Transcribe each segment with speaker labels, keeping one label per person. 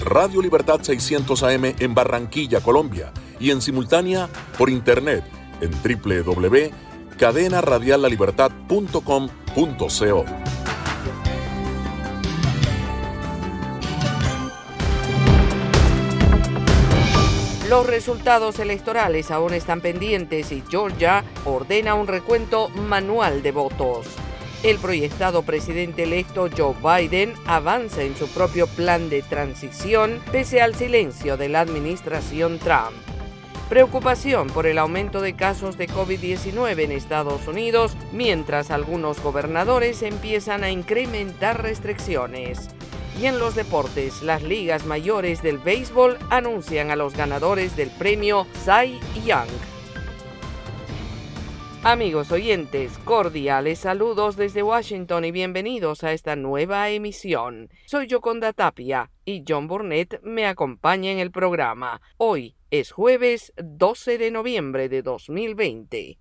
Speaker 1: Radio Libertad 600 AM en Barranquilla, Colombia y en simultánea por internet en www.cadenaradiallalibertad.com.co.
Speaker 2: Los resultados electorales aún están pendientes y Georgia ordena un recuento manual de votos. El proyectado presidente electo Joe Biden avanza en su propio plan de transición pese al silencio de la administración Trump. Preocupación por el aumento de casos de COVID-19 en Estados Unidos, mientras algunos gobernadores empiezan a incrementar restricciones. Y en los deportes, las ligas mayores del béisbol anuncian a los ganadores del premio Cy Young. Amigos oyentes, cordiales saludos desde Washington y bienvenidos a esta nueva emisión. Soy Yoconda Tapia y John Burnett me acompaña en el programa. Hoy es jueves 12 de noviembre de 2020.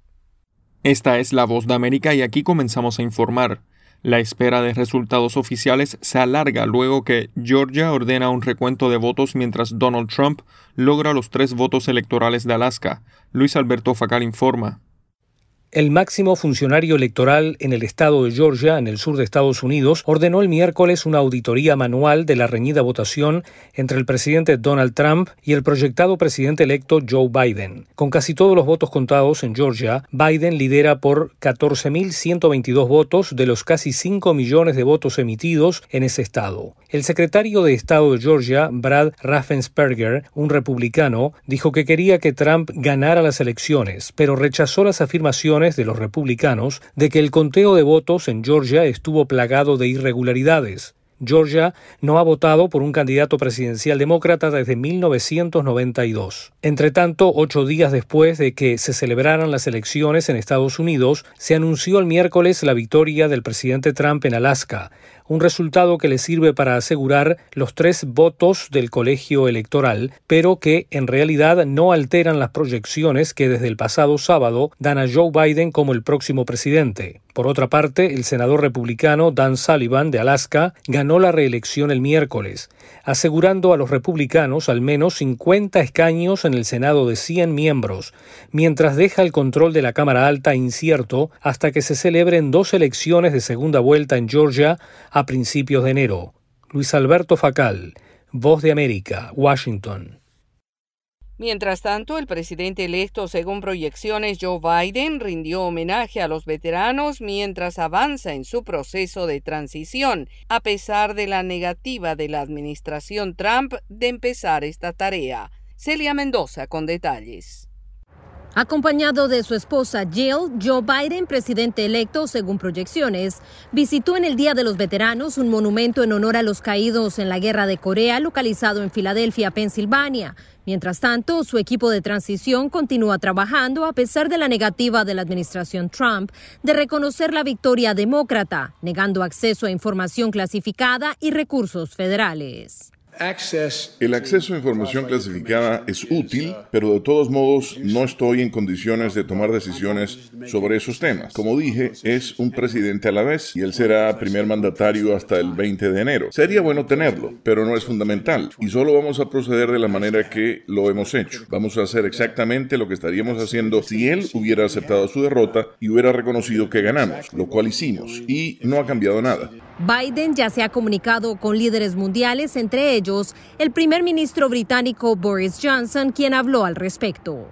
Speaker 3: Esta es la voz de América y aquí comenzamos a informar. La espera de resultados oficiales se alarga luego que Georgia ordena un recuento de votos mientras Donald Trump logra los tres votos electorales de Alaska. Luis Alberto Facal informa.
Speaker 4: El máximo funcionario electoral en el estado de Georgia, en el sur de Estados Unidos, ordenó el miércoles una auditoría manual de la reñida votación entre el presidente Donald Trump y el proyectado presidente electo Joe Biden. Con casi todos los votos contados en Georgia, Biden lidera por 14.122 votos de los casi 5 millones de votos emitidos en ese estado. El secretario de Estado de Georgia, Brad Raffensperger, un republicano, dijo que quería que Trump ganara las elecciones, pero rechazó las afirmaciones de los republicanos de que el conteo de votos en Georgia estuvo plagado de irregularidades. Georgia no ha votado por un candidato presidencial demócrata desde 1992. Entre tanto, ocho días después de que se celebraran las elecciones en Estados Unidos, se anunció el miércoles la victoria del presidente Trump en Alaska, un resultado que le sirve para asegurar los tres votos del colegio electoral, pero que en realidad no alteran las proyecciones que desde el pasado sábado dan a Joe Biden como el próximo presidente. Por otra parte, el senador republicano Dan Sullivan de Alaska ganó la reelección el miércoles, asegurando a los republicanos al menos 50 escaños en el Senado de 100 miembros, mientras deja el control de la Cámara Alta incierto hasta que se celebren dos elecciones de segunda vuelta en Georgia a principios de enero. Luis Alberto Facal, Voz de América, Washington.
Speaker 2: Mientras tanto, el presidente electo, según proyecciones Joe Biden, rindió homenaje a los veteranos mientras avanza en su proceso de transición, a pesar de la negativa de la administración Trump de empezar esta tarea. Celia Mendoza con detalles.
Speaker 5: Acompañado de su esposa Jill, Joe Biden, presidente electo según proyecciones, visitó en el Día de los Veteranos un monumento en honor a los caídos en la Guerra de Corea localizado en Filadelfia, Pensilvania. Mientras tanto, su equipo de transición continúa trabajando a pesar de la negativa de la administración Trump de reconocer la victoria demócrata, negando acceso a información clasificada y recursos federales.
Speaker 6: El acceso a información clasificada es útil, pero de todos modos no estoy en condiciones de tomar decisiones sobre esos temas. Como dije, es un presidente a la vez y él será primer mandatario hasta el 20 de enero. Sería bueno tenerlo, pero no es fundamental y solo vamos a proceder de la manera que lo hemos hecho. Vamos a hacer exactamente lo que estaríamos haciendo si él hubiera aceptado su derrota y hubiera reconocido que ganamos, lo cual hicimos y no ha cambiado nada.
Speaker 5: Biden ya se ha comunicado con líderes mundiales, entre ellos el primer ministro británico Boris Johnson, quien habló al respecto.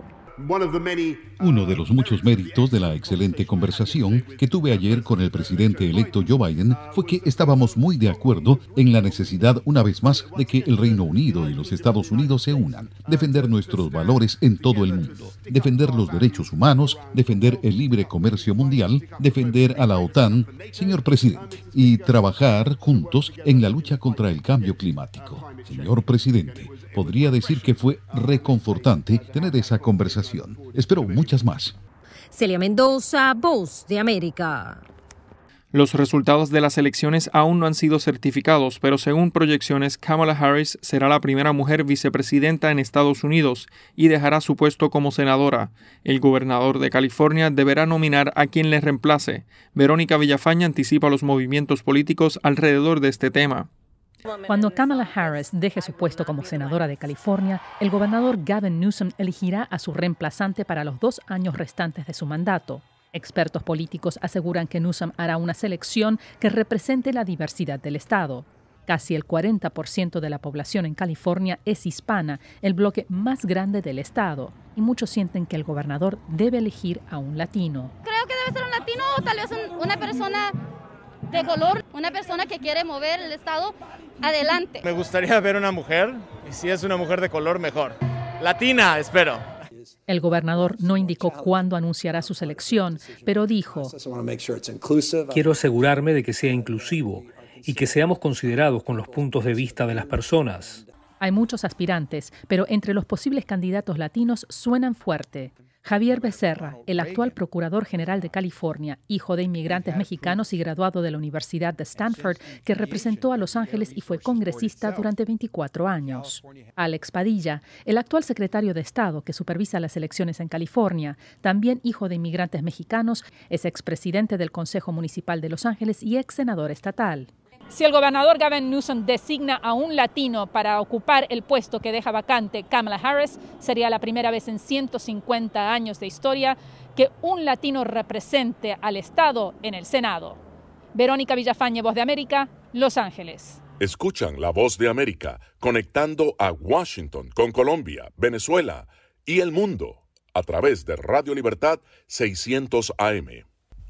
Speaker 7: Uno de los muchos méritos de la excelente conversación que tuve ayer con el presidente electo Joe Biden fue que estábamos muy de acuerdo en la necesidad, una vez más, de que el Reino Unido y los Estados Unidos se unan, defender nuestros valores en todo el mundo, defender los derechos humanos, defender el libre comercio mundial, defender a la OTAN, señor presidente, y trabajar juntos en la lucha contra el cambio climático. Señor presidente, podría decir que fue reconfortante tener esa conversación. Espero muchas más.
Speaker 5: Celia Mendoza, Voz de América.
Speaker 3: Los resultados de las elecciones aún no han sido certificados, pero según proyecciones, Kamala Harris será la primera mujer vicepresidenta en Estados Unidos y dejará su puesto como senadora. El gobernador de California deberá nominar a quien le reemplace. Verónica Villafaña anticipa los movimientos políticos alrededor de este tema.
Speaker 8: Cuando Kamala Harris deje su puesto como senadora de California, el gobernador Gavin Newsom elegirá a su reemplazante para los dos años restantes de su mandato. Expertos políticos aseguran que Newsom hará una selección que represente la diversidad del Estado. Casi el 40% de la población en California es hispana, el bloque más grande del Estado, y muchos sienten que el gobernador debe elegir a un latino.
Speaker 9: Creo que debe ser un latino o tal vez una persona de color, una persona que quiere mover el Estado adelante.
Speaker 10: Me gustaría ver una mujer, y si es una mujer de color, mejor. Latina, espero.
Speaker 8: El gobernador no indicó cuándo anunciará su selección, pero dijo,
Speaker 4: Quiero asegurarme de que sea inclusivo y que seamos considerados con los puntos de vista de las personas.
Speaker 8: Hay muchos aspirantes, pero entre los posibles candidatos latinos suenan fuerte. Javier Becerra, el actual Procurador General de California, hijo de inmigrantes mexicanos y graduado de la Universidad de Stanford, que representó a Los Ángeles y fue congresista durante 24 años. Alex Padilla, el actual secretario de Estado que supervisa las elecciones en California, también hijo de inmigrantes mexicanos, es expresidente del Consejo Municipal de Los Ángeles y ex senador estatal.
Speaker 11: Si el gobernador Gavin Newsom designa a un latino para ocupar el puesto que deja vacante Kamala Harris, sería la primera vez en 150 años de historia que un latino represente al Estado en el Senado. Verónica Villafañe, Voz de América, Los Ángeles.
Speaker 1: Escuchan la Voz de América conectando a Washington con Colombia, Venezuela y el mundo a través de Radio Libertad 600 AM.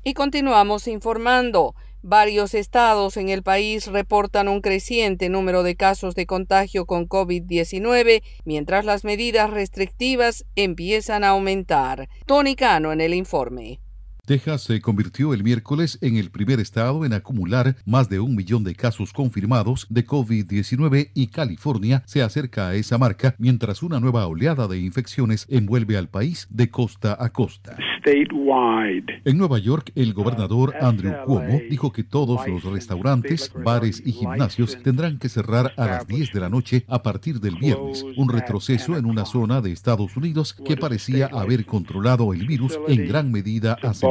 Speaker 12: Y continuamos informando. Varios estados en el país reportan un creciente número de casos de contagio con COVID-19, mientras las medidas restrictivas empiezan a aumentar. Tony Cano en el informe.
Speaker 7: Texas se convirtió el miércoles en el primer estado en acumular más de un millón de casos confirmados de COVID-19 y California se acerca a esa marca mientras una nueva oleada de infecciones envuelve al país de costa a costa. En Nueva York, el gobernador Andrew Cuomo dijo que todos los restaurantes, bares y gimnasios tendrán que cerrar a las 10 de la noche a partir del viernes, un retroceso en una zona de Estados Unidos que parecía haber controlado el virus en gran medida hace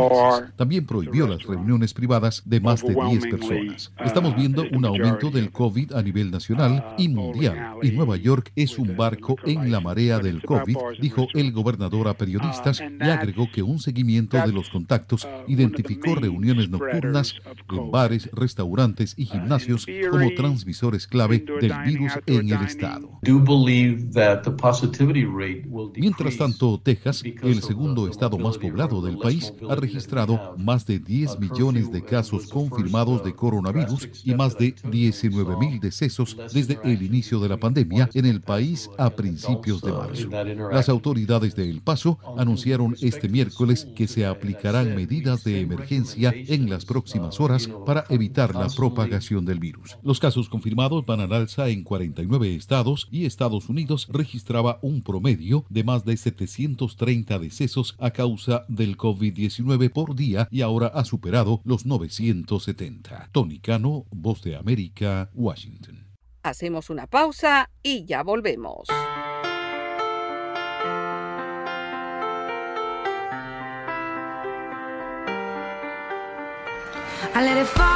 Speaker 7: también prohibió las reuniones privadas de más de 10 personas. Estamos viendo un aumento del COVID a nivel nacional y mundial, y Nueva York es un barco en la marea del COVID, dijo el gobernador a periodistas y agregó que un seguimiento de los contactos identificó reuniones nocturnas en bares, restaurantes y gimnasios como transmisores clave del virus en el estado. Mientras tanto, Texas, el segundo estado más poblado del país, ha registrado más de 10 millones de casos confirmados de coronavirus y más de 19 mil decesos desde el inicio de la pandemia en el país a principios de marzo. Las autoridades de El Paso anunciaron este miércoles que se aplicarán medidas de emergencia en las próximas horas para evitar la propagación del virus. Los casos confirmados van al alza en 49 estados y Estados Unidos registraba un promedio de más de 730 decesos a causa del COVID-19 por día y ahora ha superado los 970. Tony Cano, Voz de América, Washington.
Speaker 12: Hacemos una pausa y ya volvemos.
Speaker 13: I let.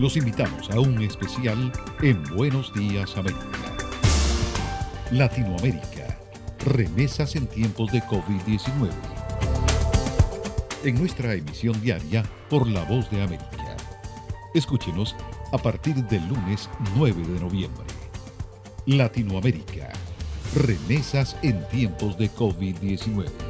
Speaker 7: Los invitamos a un especial en Buenos Días América. Latinoamérica. Remesas en tiempos de COVID-19. En nuestra emisión diaria por La Voz de América. Escúchenos a partir del lunes 9 de noviembre. Latinoamérica. Remesas en tiempos de COVID-19.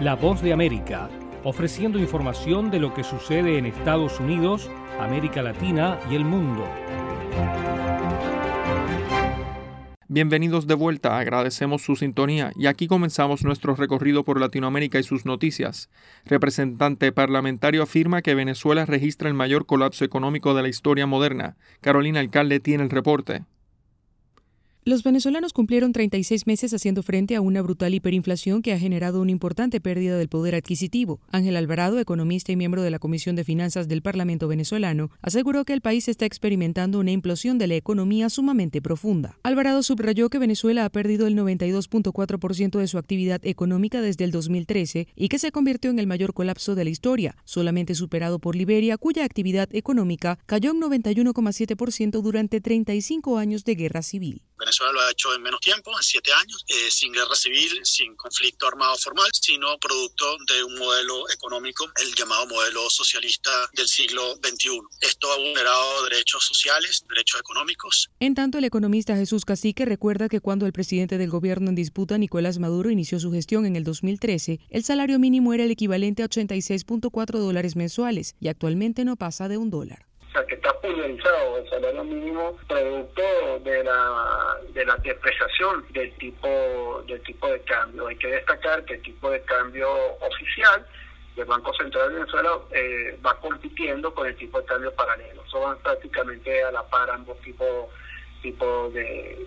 Speaker 4: La Voz de América, ofreciendo información de lo que sucede en Estados Unidos, América Latina y el mundo.
Speaker 3: Bienvenidos de vuelta, agradecemos su sintonía y aquí comenzamos nuestro recorrido por Latinoamérica y sus noticias. Representante parlamentario afirma que Venezuela registra el mayor colapso económico de la historia moderna. Carolina Alcalde tiene el reporte.
Speaker 14: Los venezolanos cumplieron 36 meses haciendo frente a una brutal hiperinflación que ha generado una importante pérdida del poder adquisitivo. Ángel Alvarado, economista y miembro de la Comisión de Finanzas del Parlamento venezolano, aseguró que el país está experimentando una implosión de la economía sumamente profunda. Alvarado subrayó que Venezuela ha perdido el 92.4% de su actividad económica desde el 2013 y que se convirtió en el mayor colapso de la historia, solamente superado por Liberia, cuya actividad económica cayó en 91,7% durante 35 años de guerra civil.
Speaker 9: Venezuela lo ha hecho en menos tiempo, en siete años, eh, sin guerra civil, sin conflicto armado formal, sino producto de un modelo económico, el llamado modelo socialista del siglo XXI. Esto ha vulnerado derechos sociales, derechos económicos.
Speaker 14: En tanto, el economista Jesús Cacique recuerda que cuando el presidente del gobierno en disputa, Nicolás Maduro, inició su gestión en el 2013, el salario mínimo era el equivalente a 86.4 dólares mensuales y actualmente no pasa de un dólar
Speaker 9: o sea, que está pulverizado el salario mínimo producto de la, de la depreciación del tipo, del tipo de cambio. Hay que destacar que el tipo de cambio oficial del Banco Central de Venezuela eh, va compitiendo con el tipo de cambio paralelo. Son prácticamente a la par ambos tipos tipo de.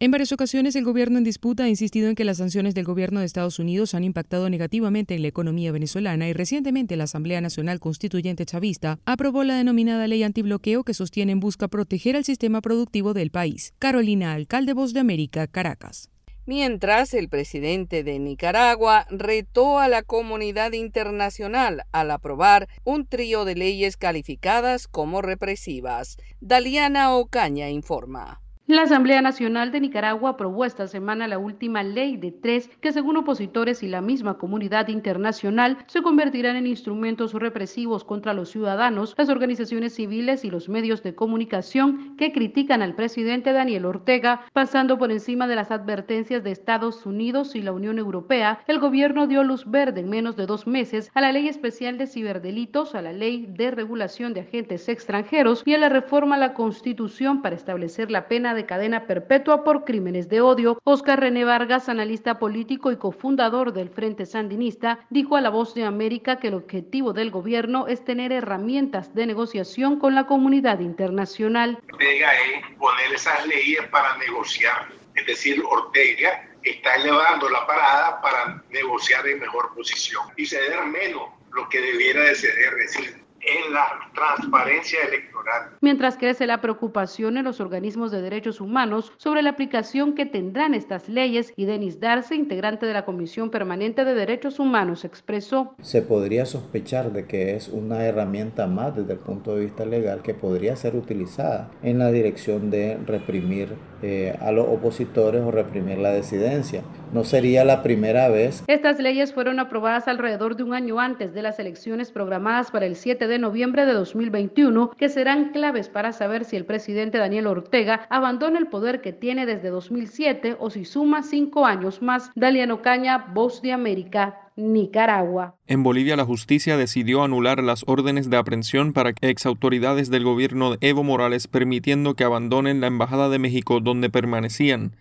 Speaker 14: En varias ocasiones el gobierno en disputa ha insistido en que las sanciones del gobierno de Estados Unidos han impactado negativamente en la economía venezolana y recientemente la Asamblea Nacional Constituyente Chavista aprobó la denominada ley antibloqueo que sostiene en busca proteger al sistema productivo del país. Carolina Alcalde, Voz de América, Caracas
Speaker 2: mientras el presidente de Nicaragua retó a la comunidad internacional al aprobar un trío de leyes calificadas como represivas. Daliana Ocaña informa.
Speaker 15: La Asamblea Nacional de Nicaragua aprobó esta semana la última ley de tres que según opositores y la misma comunidad internacional se convertirán en instrumentos represivos contra los ciudadanos, las organizaciones civiles y los medios de comunicación que critican al presidente Daniel Ortega, pasando por encima de las advertencias de Estados Unidos y la Unión Europea. El gobierno dio luz verde en menos de dos meses a la ley especial de ciberdelitos, a la ley de regulación de agentes extranjeros y a la reforma a la Constitución para establecer la pena de cadena perpetua por crímenes de odio. Oscar René Vargas, analista político y cofundador del Frente Sandinista, dijo a La Voz de América que el objetivo del gobierno es tener herramientas de negociación con la comunidad internacional.
Speaker 16: Ortega es poner esas leyes para negociar, es decir, Ortega está elevando la parada para negociar en mejor posición y ceder menos lo que debiera de ceder, es decir, en la transparencia electoral.
Speaker 15: Mientras crece la preocupación en los organismos de derechos humanos sobre la aplicación que tendrán estas leyes y Denis Darce, integrante de la Comisión Permanente de Derechos Humanos, expresó.
Speaker 17: Se podría sospechar de que es una herramienta más desde el punto de vista legal que podría ser utilizada en la dirección de reprimir eh, a los opositores o reprimir la disidencia. No sería la primera vez.
Speaker 15: Estas leyes fueron aprobadas alrededor de un año antes de las elecciones programadas para el 7 de de noviembre de 2021 que serán claves para saber si el presidente Daniel Ortega abandona el poder que tiene desde 2007 o si suma cinco años más. Daliano Caña, Voz de América, Nicaragua.
Speaker 18: En Bolivia, la justicia decidió anular las órdenes de aprehensión para exautoridades del gobierno de Evo Morales, permitiendo que abandonen la Embajada de México donde permanecían.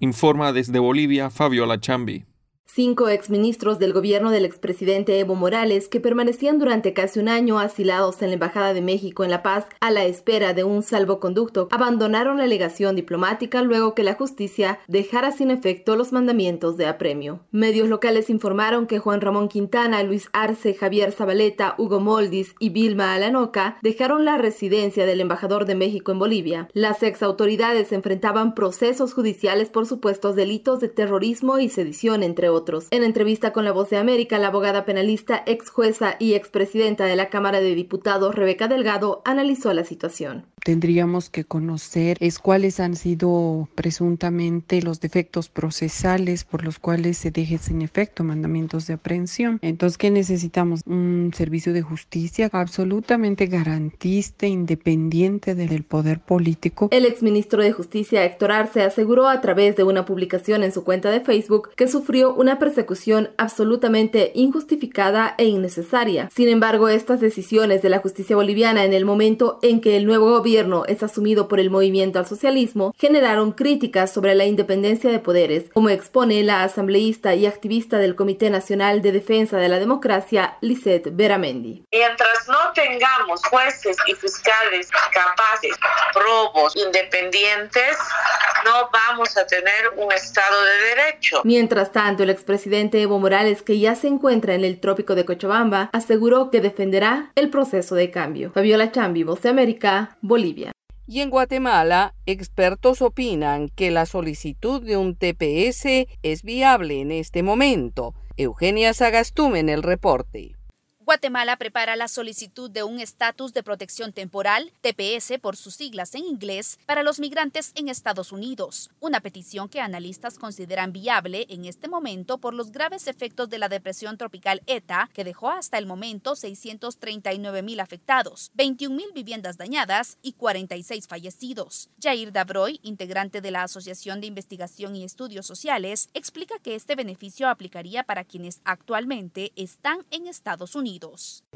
Speaker 18: Informa desde Bolivia Fabiola Chambi.
Speaker 19: Cinco exministros del gobierno del expresidente Evo Morales, que permanecían durante casi un año asilados en la Embajada de México en La Paz a la espera de un salvoconducto, abandonaron la legación diplomática luego que la justicia dejara sin efecto los mandamientos de apremio. Medios locales informaron que Juan Ramón Quintana, Luis Arce, Javier Zabaleta, Hugo Moldis y Vilma Alanoca dejaron la residencia del embajador de México en Bolivia. Las ex autoridades enfrentaban procesos judiciales por supuestos delitos de terrorismo y sedición, entre otros en entrevista con La Voz de América, la abogada penalista, ex jueza y expresidenta de la Cámara de Diputados, Rebeca Delgado, analizó la situación
Speaker 20: tendríamos que conocer es cuáles han sido presuntamente los defectos procesales por los cuales se deje sin efecto mandamientos de aprehensión. Entonces, ¿qué necesitamos? Un servicio de justicia absolutamente garantista, independiente del poder político.
Speaker 19: El exministro de Justicia, Héctor Arce, aseguró a través de una publicación en su cuenta de Facebook que sufrió una persecución absolutamente injustificada e innecesaria. Sin embargo, estas decisiones de la justicia boliviana en el momento en que el nuevo gobierno es asumido por el movimiento al socialismo, generaron críticas sobre la independencia de poderes, como expone la asambleísta y activista del Comité Nacional de Defensa de la Democracia, Lisette Beramendi.
Speaker 21: Mientras no tengamos jueces y fiscales capaces, probos, independientes, no vamos a tener un Estado de Derecho.
Speaker 19: Mientras tanto, el expresidente Evo Morales, que ya se encuentra en el trópico de Cochabamba, aseguró que defenderá el proceso de cambio. Fabiola Chambi, Voz de América, Bolivia.
Speaker 2: Y en Guatemala, expertos opinan que la solicitud de un TPS es viable en este momento. Eugenia Sagastume en el reporte.
Speaker 22: Guatemala prepara la solicitud de un estatus de protección temporal, TPS por sus siglas en inglés, para los migrantes en Estados Unidos, una petición que analistas consideran viable en este momento por los graves efectos de la depresión tropical ETA, que dejó hasta el momento 639 mil afectados, 21 mil viviendas dañadas y 46 fallecidos. Jair Dabroy, integrante de la Asociación de Investigación y Estudios Sociales, explica que este beneficio aplicaría para quienes actualmente están en Estados Unidos.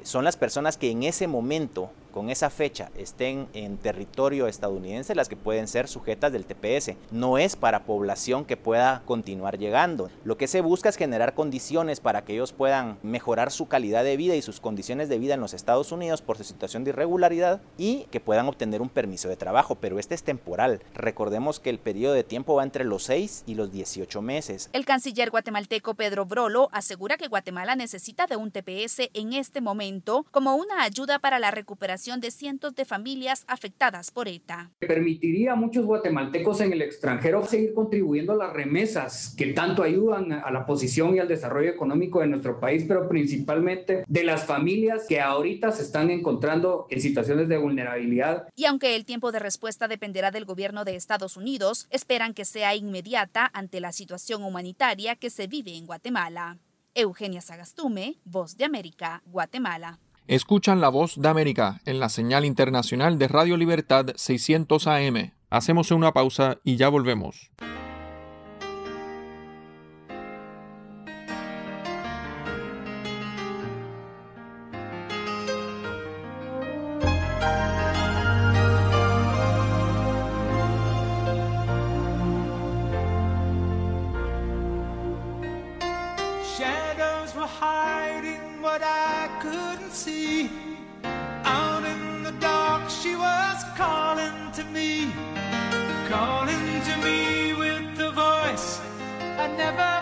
Speaker 23: Son las personas que en ese momento, con esa fecha, estén en territorio estadounidense las que pueden ser sujetas del TPS. No es para población que pueda continuar llegando. Lo que se busca es generar condiciones para que ellos puedan mejorar su calidad de vida y sus condiciones de vida en los Estados Unidos por su situación de irregularidad y que puedan obtener un permiso de trabajo, pero este es temporal. Recordemos que el periodo de tiempo va entre los 6 y los 18 meses.
Speaker 22: El canciller guatemalteco Pedro Brolo asegura que Guatemala necesita de un TPS en este momento como una ayuda para la recuperación de cientos de familias afectadas por ETA.
Speaker 24: Permitiría a muchos guatemaltecos en el extranjero seguir contribuyendo a las remesas que tanto ayudan a la posición y al desarrollo económico de nuestro país, pero principalmente de las familias que ahorita se están encontrando en situaciones de vulnerabilidad.
Speaker 22: Y aunque el tiempo de respuesta dependerá del gobierno de Estados Unidos, esperan que sea inmediata ante la situación humanitaria que se vive en Guatemala. Eugenia Sagastume, Voz de América, Guatemala.
Speaker 18: Escuchan la voz de América en la señal internacional de Radio Libertad 600 AM. Hacemos una pausa y ya volvemos.
Speaker 25: Shadows hiding what I couldn't see. Out in the dark, she was calling to me, calling to me with the voice I never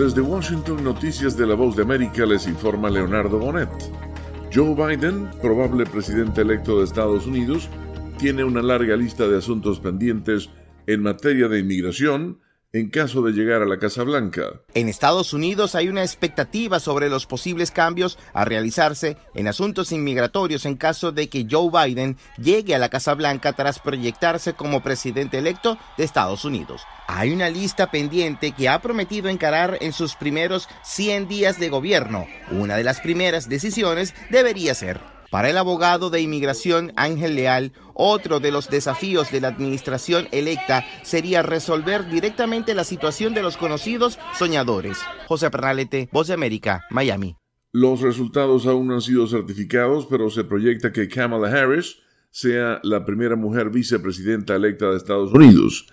Speaker 6: Desde Washington, Noticias de la Voz de América les informa Leonardo Bonet. Joe Biden, probable presidente electo de Estados Unidos, tiene una larga lista de asuntos pendientes en materia de inmigración, en caso de llegar a la Casa Blanca.
Speaker 26: En Estados Unidos hay una expectativa sobre los posibles cambios a realizarse en asuntos inmigratorios en caso de que Joe Biden llegue a la Casa Blanca tras proyectarse como presidente electo de Estados Unidos. Hay una lista pendiente que ha prometido encarar en sus primeros 100 días de gobierno. Una de las primeras decisiones debería ser para el abogado de inmigración Ángel Leal, otro de los desafíos de la administración electa sería resolver directamente la situación de los conocidos soñadores. José Pernalete, Voz de América, Miami.
Speaker 6: Los resultados aún no han sido certificados, pero se proyecta que Kamala Harris sea la primera mujer vicepresidenta electa de Estados Unidos.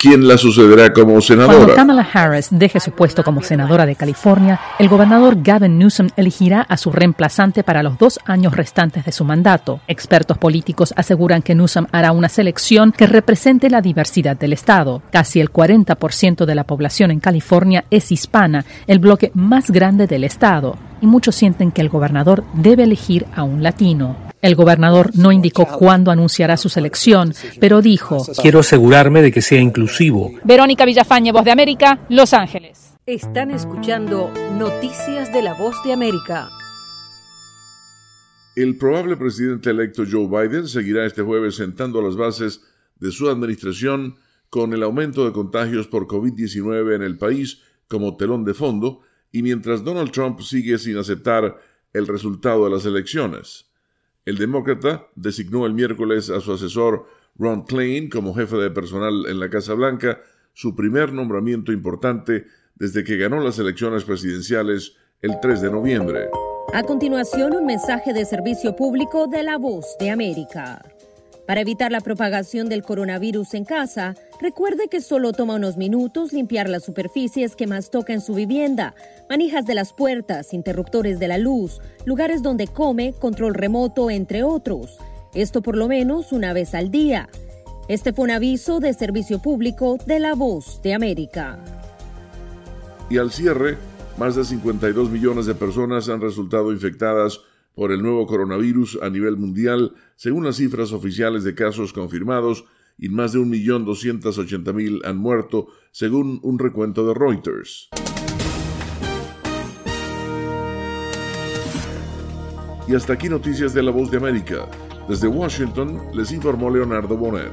Speaker 6: ¿Quién la sucederá como senadora?
Speaker 8: Cuando Kamala Harris deje su puesto como senadora de California, el gobernador Gavin Newsom elegirá a su reemplazante para los dos años restantes de su mandato. Expertos políticos aseguran que Newsom hará una selección que represente la diversidad del Estado. Casi el 40% de la población en California es hispana, el bloque más grande del Estado, y muchos sienten que el gobernador debe elegir a un latino. El gobernador no indicó cuándo anunciará su selección, pero dijo,
Speaker 27: Quiero asegurarme de que sea inclusivo.
Speaker 28: Verónica Villafañe, Voz de América, Los Ángeles.
Speaker 5: Están escuchando Noticias de la Voz de América.
Speaker 6: El probable presidente electo Joe Biden seguirá este jueves sentando las bases de su administración con el aumento de contagios por COVID-19 en el país como telón de fondo y mientras Donald Trump sigue sin aceptar el resultado de las elecciones. El demócrata designó el miércoles a su asesor Ron Klain como jefe de personal en la Casa Blanca, su primer nombramiento importante desde que ganó las elecciones presidenciales el 3 de noviembre.
Speaker 5: A continuación, un mensaje de servicio público de la voz de América. Para evitar la propagación del coronavirus en casa, recuerde que solo toma unos minutos limpiar las superficies que más toca en su vivienda, manijas de las puertas, interruptores de la luz, lugares donde come, control remoto, entre otros. Esto por lo menos una vez al día. Este fue un aviso de servicio público de la voz de América.
Speaker 6: Y al cierre, más de 52 millones de personas han resultado infectadas por el nuevo coronavirus a nivel mundial, según las cifras oficiales de casos confirmados, y más de 1.280.000 han muerto, según un recuento de Reuters. Y hasta aquí noticias de la voz de América. Desde Washington les informó Leonardo Bonet.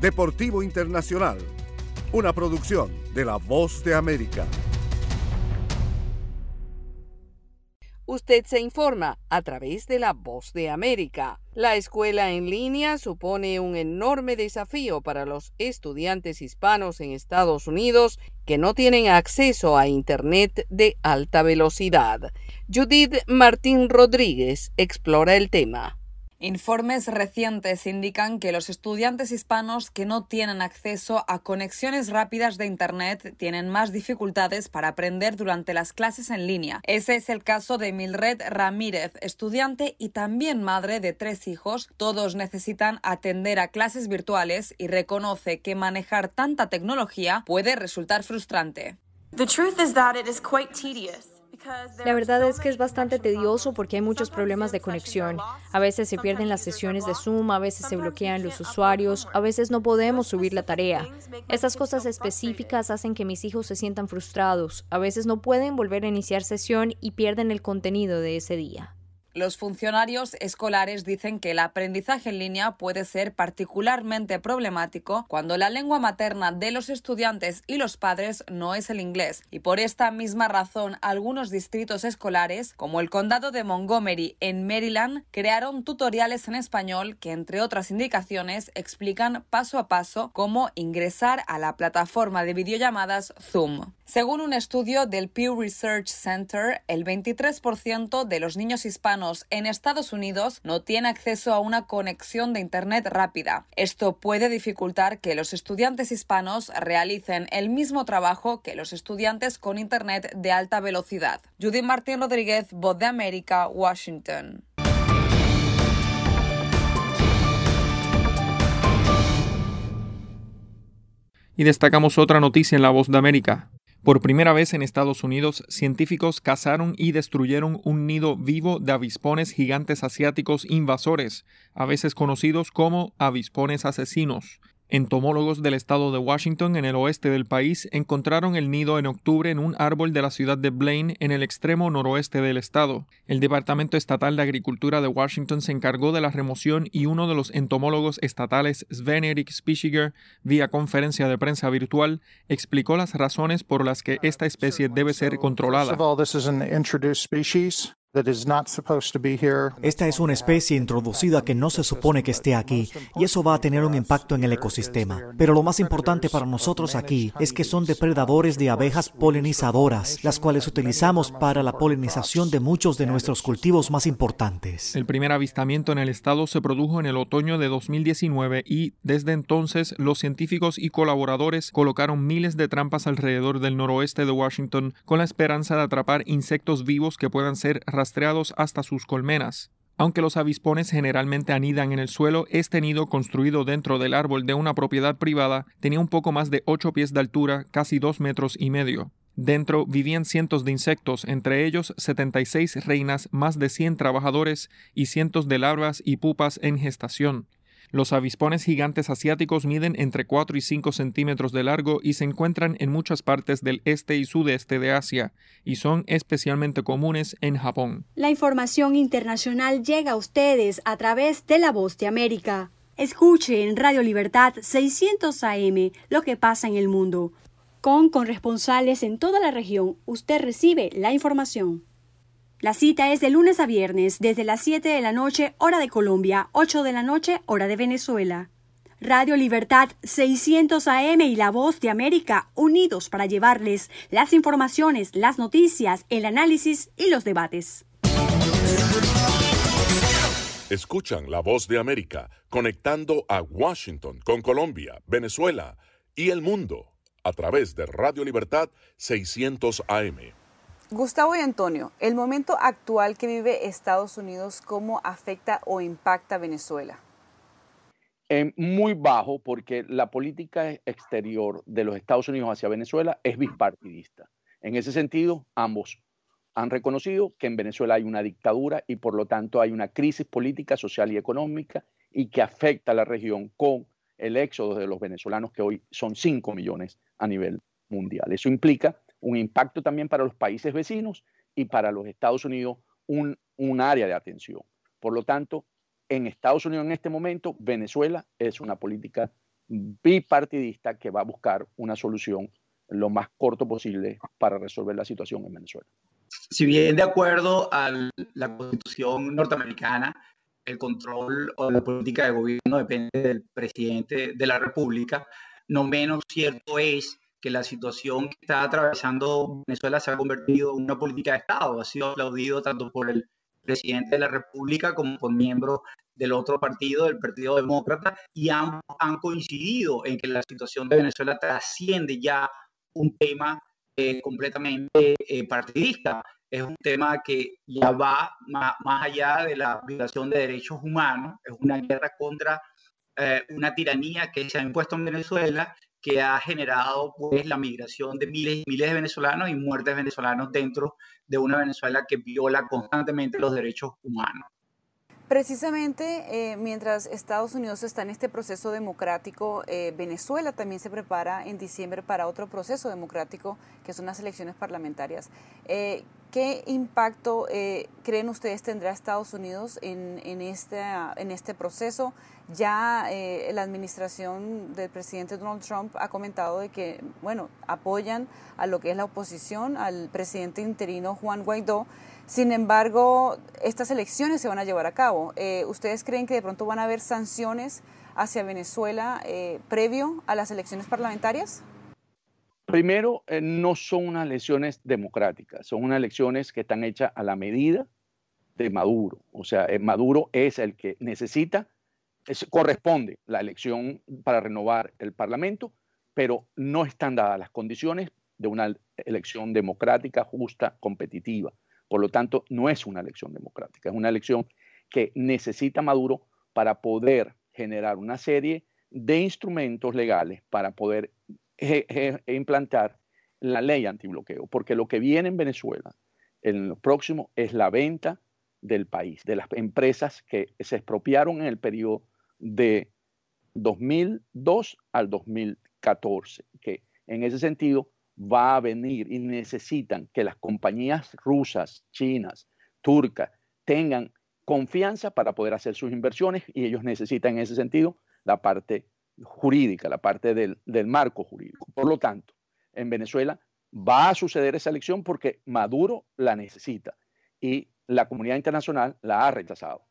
Speaker 29: Deportivo Internacional, una producción de La Voz de América.
Speaker 30: Usted se informa a través de La Voz de América. La escuela en línea supone un enorme desafío para los estudiantes hispanos en Estados Unidos que no tienen acceso a Internet de alta velocidad. Judith Martín Rodríguez explora el tema.
Speaker 31: Informes recientes indican que los estudiantes hispanos que no tienen acceso a conexiones rápidas de Internet tienen más dificultades para aprender durante las clases en línea. Ese es el caso de Milred Ramírez, estudiante y también madre de tres hijos. Todos necesitan atender a clases virtuales y reconoce que manejar tanta tecnología puede resultar frustrante.
Speaker 32: La verdad es que es bastante tedioso porque hay muchos problemas de conexión. A veces se pierden las sesiones de Zoom, a veces se bloquean los usuarios, a veces no podemos subir la tarea. Estas cosas específicas hacen que mis hijos se sientan frustrados. A veces no pueden volver a iniciar sesión y pierden el contenido de ese día.
Speaker 31: Los funcionarios escolares dicen que el aprendizaje en línea puede ser particularmente problemático cuando la lengua materna de los estudiantes y los padres no es el inglés. Y por esta misma razón, algunos distritos escolares, como el condado de Montgomery en Maryland, crearon tutoriales en español que, entre otras indicaciones, explican paso a paso cómo ingresar a la plataforma de videollamadas Zoom. Según un estudio del Pew Research Center, el 23% de los niños hispanos en Estados Unidos no tiene acceso a una conexión de Internet rápida. Esto puede dificultar que los estudiantes hispanos realicen el mismo trabajo que los estudiantes con Internet de alta velocidad. Judy Martín Rodríguez, Voz de América, Washington.
Speaker 3: Y destacamos otra noticia en La Voz de América. Por primera vez en Estados Unidos, científicos cazaron y destruyeron un nido vivo de avispones gigantes asiáticos invasores, a veces conocidos como avispones asesinos. Entomólogos del estado de Washington, en el oeste del país, encontraron el nido en octubre en un árbol de la ciudad de Blaine, en el extremo noroeste del estado. El Departamento Estatal de Agricultura de Washington se encargó de la remoción y uno de los entomólogos estatales, Sven Erik Spischiger, vía conferencia de prensa virtual, explicó las razones por las que esta especie debe ser controlada.
Speaker 33: Esta es una especie introducida que no se supone que esté aquí y eso va a tener un impacto en el ecosistema. Pero lo más importante para nosotros aquí es que son depredadores de abejas polinizadoras, las cuales utilizamos para la polinización de muchos de nuestros cultivos más importantes.
Speaker 3: El primer avistamiento en el estado se produjo en el otoño de 2019 y desde entonces los científicos y colaboradores colocaron miles de trampas alrededor del noroeste de Washington con la esperanza de atrapar insectos vivos que puedan ser hasta sus colmenas. Aunque los avispones generalmente anidan en el suelo, este nido construido dentro del árbol de una propiedad privada tenía un poco más de 8 pies de altura, casi 2 metros y medio. Dentro vivían cientos de insectos, entre ellos 76 reinas, más de 100 trabajadores y cientos de larvas y pupas en gestación. Los avispones gigantes asiáticos miden entre 4 y 5 centímetros de largo y se encuentran en muchas partes del este y sudeste de Asia y son especialmente comunes en Japón.
Speaker 34: La información internacional llega a ustedes a través de la voz de América. Escuche en Radio Libertad 600 AM lo que pasa en el mundo. Con corresponsales en toda la región, usted recibe la información. La cita es de lunes a viernes, desde las 7 de la noche, hora de Colombia, 8 de la noche, hora de Venezuela. Radio Libertad 600 AM y La Voz de América, unidos para llevarles las informaciones, las noticias, el análisis y los debates.
Speaker 1: Escuchan La Voz de América, conectando a Washington con Colombia, Venezuela y el mundo a través de Radio Libertad 600 AM.
Speaker 26: Gustavo y Antonio, el momento actual que vive Estados Unidos, ¿cómo afecta o impacta Venezuela?
Speaker 35: Eh, muy bajo porque la política exterior de los Estados Unidos hacia Venezuela es bipartidista. En ese sentido, ambos han reconocido que en Venezuela hay una dictadura y por lo tanto hay una crisis política, social y económica y que afecta a la región con el éxodo de los venezolanos que hoy son 5 millones a nivel mundial. Eso implica un impacto también para los países vecinos y para los Estados Unidos un, área de atención. Por lo tanto, en Estados Unidos en este momento, Venezuela es una política bipartidista que va a buscar una solución lo más corto posible para resolver la situación en Venezuela.
Speaker 36: Si bien de acuerdo a la constitución norteamericana, el control o la política de gobierno depende del presidente de la República, no menos cierto es que la situación que está atravesando Venezuela se ha convertido en una política de Estado. Ha sido aplaudido tanto por el presidente de la República como por miembros del otro partido, del Partido Demócrata, y ambos han coincidido en que la situación de Venezuela trasciende ya un tema eh, completamente eh, partidista. Es un tema que ya va más, allá de la violación de derechos humanos, es una guerra contra eh, una tiranía que se ha impuesto en Venezuela que ha generado pues la migración de miles y miles de venezolanos y muertes de venezolanos dentro de una Venezuela que viola constantemente los derechos humanos.
Speaker 26: Precisamente eh, mientras Estados Unidos está en este proceso democrático, eh, Venezuela también se prepara en diciembre para otro proceso democrático, que son las elecciones parlamentarias. Eh, ¿Qué impacto creen ustedes tendrá Estados Unidos en, en, este, en este proceso? Ya la administración del presidente Donald Trump ha comentado de que, bueno, apoyan a lo que es la oposición, al presidente interino Juan Guaidó, sin embargo, estas elecciones se van a llevar a cabo. Eh, ¿Ustedes creen que de pronto van a haber sanciones hacia Venezuela eh, previo a las elecciones parlamentarias?
Speaker 35: Primero, eh, no son unas elecciones democráticas, son unas elecciones que están hechas a la medida de Maduro. O sea, Maduro es el que necesita, corresponde la elección para renovar el Parlamento, pero no están dadas las condiciones de una elección democrática, justa, competitiva. Por lo tanto, no es una elección democrática, es una elección que necesita Maduro para poder generar una serie de instrumentos legales para poder implantar la ley antibloqueo, porque lo que viene en Venezuela en lo próximo es la venta del país, de las empresas que se expropiaron en el periodo de 2002 al 2014, que en ese sentido va a venir y necesitan que las compañías rusas, chinas, turcas tengan confianza para poder hacer sus inversiones y ellos necesitan en ese sentido la parte jurídica, la parte del, marco jurídico. Por lo tanto, en Venezuela va a suceder esa elección porque Maduro la necesita y la comunidad internacional la ha rechazado.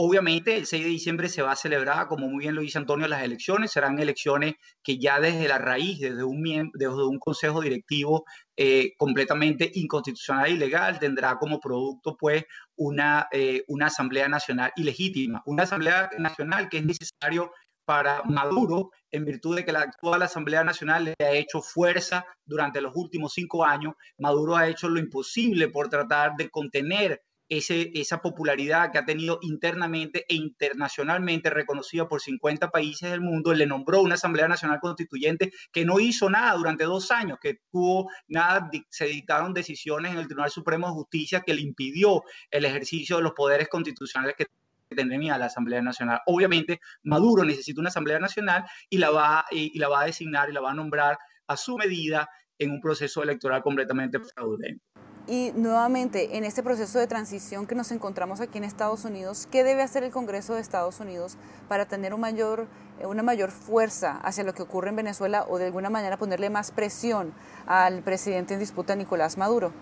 Speaker 36: Obviamente, el 6 de diciembre se va a celebrar, como muy bien lo dice Antonio, las elecciones. Serán elecciones que ya desde la raíz, desde un, consejo directivo eh, completamente inconstitucional e ilegal, tendrá como producto pues una, eh, una Asamblea Nacional ilegítima. Una Asamblea Nacional que es necesario para Maduro, en virtud de que la actual Asamblea Nacional le ha hecho fuerza durante los últimos cinco años. Maduro ha hecho lo imposible por tratar de contener esa popularidad que ha tenido internamente e internacionalmente reconocida por 50 países del mundo, le nombró una Asamblea Nacional Constituyente que no hizo nada durante dos años, que tuvo nada, se dictaron decisiones en el Tribunal Supremo de Justicia que le impidió el ejercicio de los poderes constitucionales que tendría la Asamblea Nacional. Obviamente, Maduro necesita una Asamblea Nacional y la va, y la va a designar y la va a nombrar a su medida en un proceso electoral completamente fraudulento.
Speaker 26: Y nuevamente, en este proceso de transición que nos encontramos aquí en Estados Unidos, ¿qué debe hacer el Congreso de Estados Unidos para tener mayor, eh, una mayor fuerza hacia lo que ocurre en Venezuela o de alguna manera ponerle más presión al presidente en disputa, Nicolás Maduro?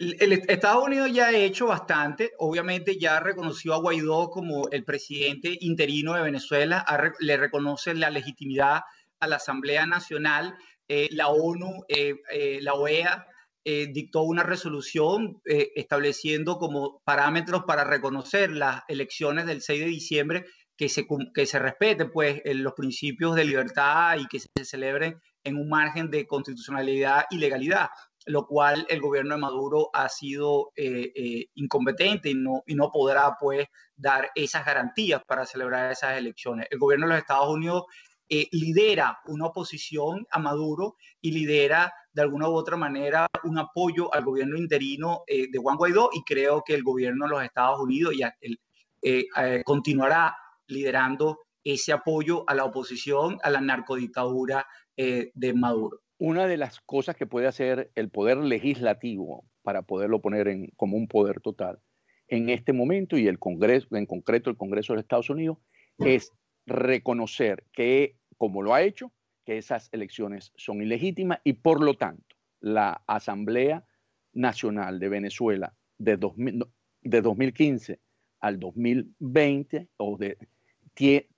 Speaker 36: El, Estados Unidos ya ha hecho bastante, obviamente ya reconoció a Guaidó como el presidente interino de Venezuela, le reconoce la legitimidad a la Asamblea Nacional, eh, la ONU, eh, la OEA eh, dictó una resolución eh, estableciendo como parámetros para reconocer las elecciones del 6 de diciembre, que se, que se respeten pues, los principios de libertad y que se celebren en un margen de constitucionalidad y legalidad, lo cual el gobierno de Maduro ha sido eh, incompetente y no, y no podrá pues, dar esas garantías para celebrar esas elecciones. El gobierno de los Estados Unidos lidera una oposición a Maduro y lidera de alguna u otra manera un apoyo al gobierno interino eh, de Juan Guaidó y creo que el gobierno de los Estados Unidos el, eh, eh, continuará liderando ese apoyo a la oposición, a la narcodictadura de Maduro.
Speaker 35: Una de las cosas que puede hacer el poder legislativo para poderlo poner en, como un poder total en este momento y el Congreso, en concreto el Congreso de Estados Unidos, es reconocer que, como lo ha hecho, que esas elecciones son ilegítimas y por lo tanto la Asamblea Nacional de Venezuela de, de 2015 al 2020 o de,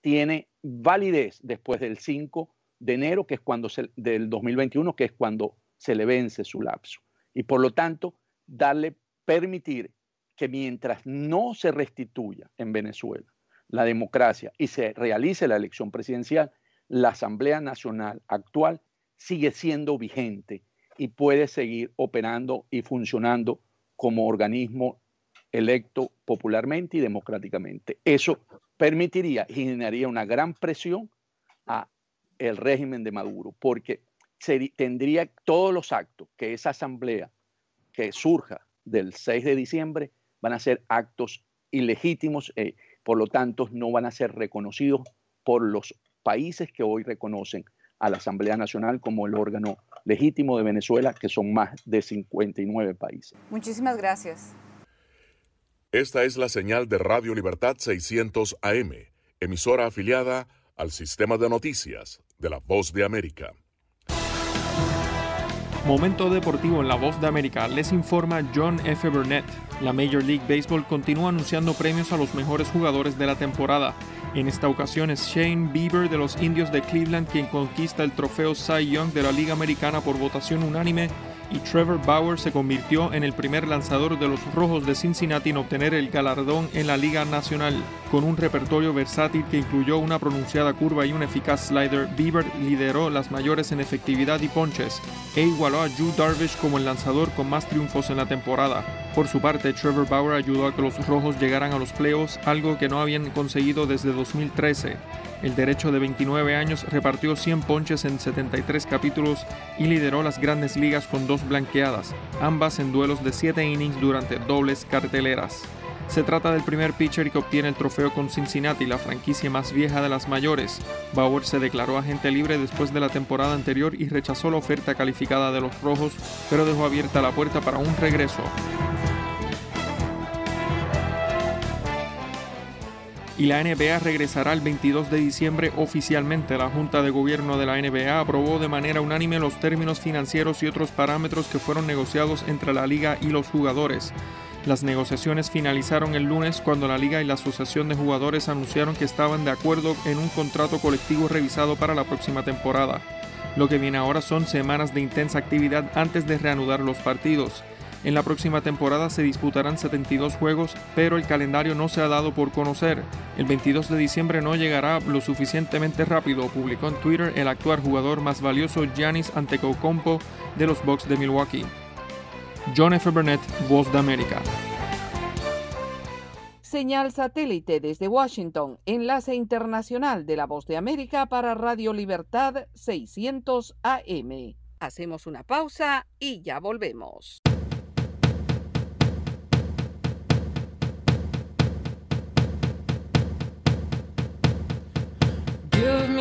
Speaker 35: tiene validez después del 5 de enero, que es cuando se, del 2021, que es cuando se le vence su lapso. Y por lo tanto, darle, permitir que mientras no se restituya en Venezuela la democracia y se realice la elección presidencial, la Asamblea Nacional actual sigue siendo vigente y puede seguir operando y funcionando como organismo electo popularmente y democráticamente. Eso permitiría y generaría una gran presión a el régimen de Maduro, porque tendría todos los actos que esa asamblea que surja del 6 de diciembre van a ser actos ilegítimos, eh, por lo tanto no van a ser reconocidos por los países que hoy reconocen a la Asamblea Nacional como el órgano legítimo de Venezuela, que son más de 59 países.
Speaker 26: Muchísimas gracias.
Speaker 1: Esta es la señal de Radio Libertad 600 AM, emisora afiliada al sistema de noticias de la Voz de América.
Speaker 3: Momento deportivo en la Voz de América les informa John F. Burnett. La Major League Baseball continúa anunciando premios a los mejores jugadores de la temporada. En esta ocasión es Shane Bieber de los Indios de Cleveland quien conquista el trofeo Cy Young de la Liga Americana por votación unánime y Trevor Bauer se convirtió en el primer lanzador de los Rojos de Cincinnati en obtener el galardón en la Liga Nacional. Con un repertorio versátil que incluyó una pronunciada curva y un eficaz slider, Bieber lideró las mayores en efectividad y ponches e igualó a Drew Darvish como el lanzador con más triunfos en la temporada. Por su parte, Trevor Bauer ayudó a que los Rojos llegaran a los playoffs, algo que no habían conseguido desde 2013. El derecho de 29 años repartió 100 ponches en 73 capítulos y lideró las grandes ligas con dos blanqueadas, ambas en duelos de 7 innings durante dobles carteleras. Se trata del primer pitcher que obtiene el trofeo con Cincinnati, la franquicia más vieja de las mayores. Bauer se declaró agente libre después de la temporada anterior y rechazó la oferta calificada de los Rojos, pero dejó abierta la puerta para un regreso. Y la NBA regresará el 22 de diciembre oficialmente. La Junta de Gobierno de la NBA aprobó de manera unánime los términos financieros y otros parámetros que fueron negociados entre la liga y los jugadores. Las negociaciones finalizaron el lunes cuando la liga y la asociación de jugadores anunciaron que estaban de acuerdo en un contrato colectivo revisado para la próxima temporada. Lo que viene ahora son semanas de intensa actividad antes de reanudar los partidos. En la próxima temporada se disputarán 72 juegos, pero el calendario no se ha dado por conocer. El 22 de diciembre no llegará lo suficientemente rápido, publicó en Twitter el actual jugador más valioso Giannis Antetokounmpo de los Bucks de Milwaukee. John F. Burnett, Voz de América.
Speaker 30: Señal satélite desde Washington, enlace internacional de la Voz de América para Radio Libertad 600 AM. Hacemos una pausa y ya volvemos.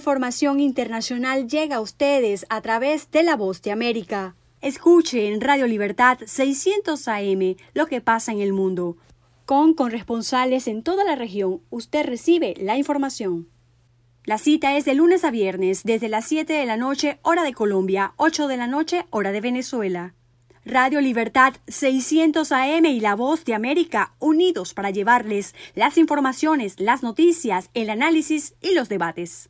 Speaker 34: Información internacional llega a ustedes a través de la voz de América. Escuche en Radio Libertad 600 AM lo que pasa en el mundo. Con corresponsales en toda la región, usted recibe la información. La cita es de lunes a viernes, desde las 7 de la noche, hora de Colombia, 8 de la noche, hora de Venezuela. Radio Libertad 600 AM y La Voz de América unidos para llevarles las informaciones, las noticias, el análisis y los debates.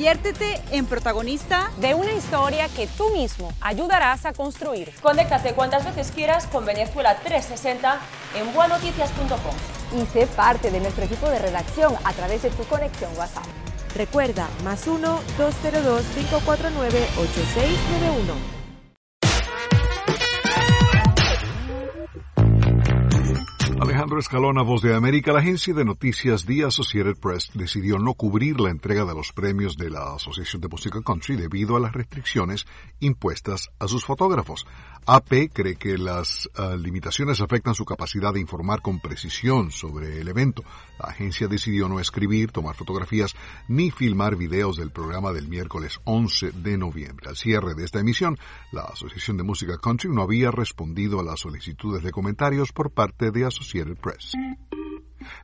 Speaker 26: Conviértete en protagonista de una historia que tú mismo ayudarás a construir. Conéctate cuantas veces quieras con Venezuela 360 en buenoticias.com.
Speaker 13: Y sé parte de nuestro equipo de redacción a través de tu conexión WhatsApp. Recuerda, más 1-202-549-8691.
Speaker 37: Alejandro Escalona, Voz de América, la agencia de noticias The Associated Press decidió no cubrir la entrega de los premios de la Asociación de Música Country debido a las restricciones impuestas a sus fotógrafos. AP cree que las uh, limitaciones afectan su capacidad de informar con precisión sobre el evento. La agencia decidió no escribir, tomar fotografías ni filmar videos del programa del miércoles 11 de noviembre. Al cierre de esta emisión, la Asociación de Música Country no había respondido a las solicitudes de comentarios por parte de Associated Press.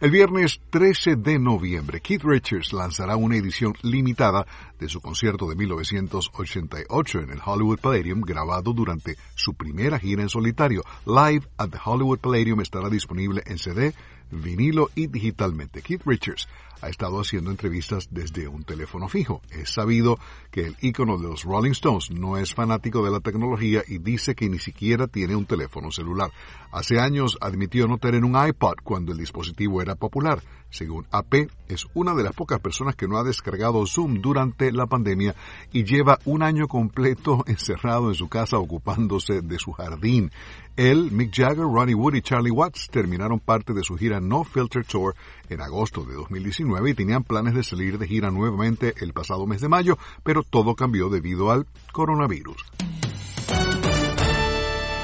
Speaker 37: El viernes 13 de noviembre, Keith Richards lanzará una edición limitada de su concierto de 1988 en el Hollywood Palladium, grabado durante su primera gira en solitario. Live at the Hollywood Palladium estará disponible en CD, vinilo y digitalmente. Keith Richards ha estado haciendo entrevistas desde un teléfono fijo. Es sabido que el ícono de los Rolling Stones no es fanático de la tecnología y dice que ni siquiera tiene un teléfono celular. Hace años admitió no tener un iPod cuando el dispositivo era popular. Según AP, es una de las pocas personas que no ha descargado Zoom durante la pandemia y lleva un año completo encerrado en su casa ocupándose de su jardín. Él, Mick Jagger, Ronnie Wood y Charlie Watts terminaron parte de su gira No Filter Tour en agosto de 2019 y tenían planes de salir de gira nuevamente el pasado mes de mayo, pero todo cambió debido al coronavirus.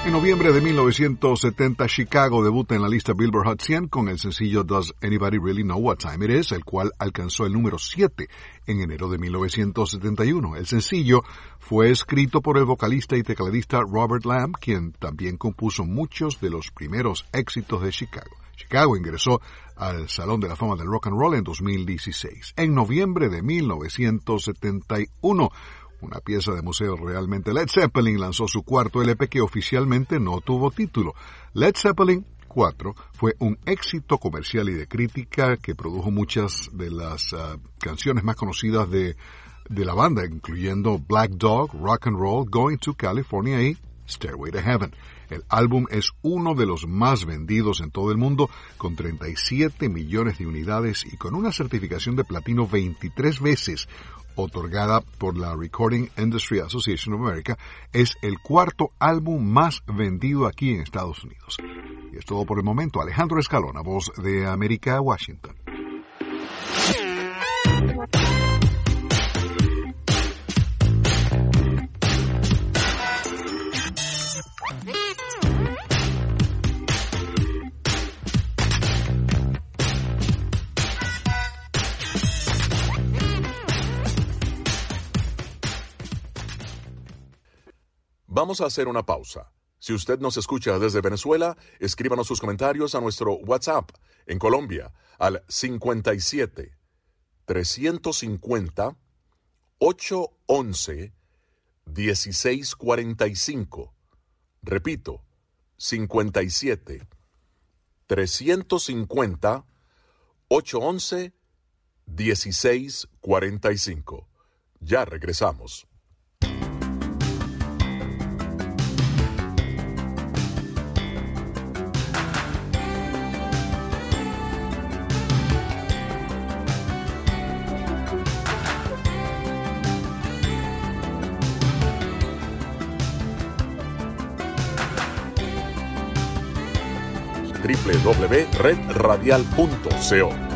Speaker 37: En noviembre de 1970, Chicago debuta en la lista Billboard Hot 100 con el sencillo Does Anybody Really Know What Time It Is, el cual alcanzó el número 7 en enero de 1971. El sencillo fue escrito por el vocalista y tecladista Robert Lamb, quien también compuso muchos de los primeros éxitos de Chicago. Chicago ingresó al Salón de la Fama del Rock and Roll en 2016. En noviembre de 1971, una pieza de museo realmente. Led Zeppelin lanzó su cuarto LP que oficialmente no tuvo título. Led Zeppelin 4 fue un éxito comercial y de crítica que produjo muchas de las uh, canciones más conocidas de, de la banda, incluyendo Black Dog, Rock and Roll, Going to California y Stairway to Heaven. El álbum es uno de los más vendidos en todo el mundo, con 37 millones de unidades y con una certificación de platino 23 veces, otorgada por la Recording Industry Association of America, es el cuarto álbum más vendido aquí en Estados Unidos. Y es todo por el momento. Alejandro Escalona, voz de América, Washington.
Speaker 1: Vamos a hacer una pausa. Si usted nos escucha desde Venezuela, escríbanos sus comentarios a nuestro WhatsApp en Colombia al 57 350 811 1645. Repito, 57 350 811 1645. Ya regresamos. www.redradial.co.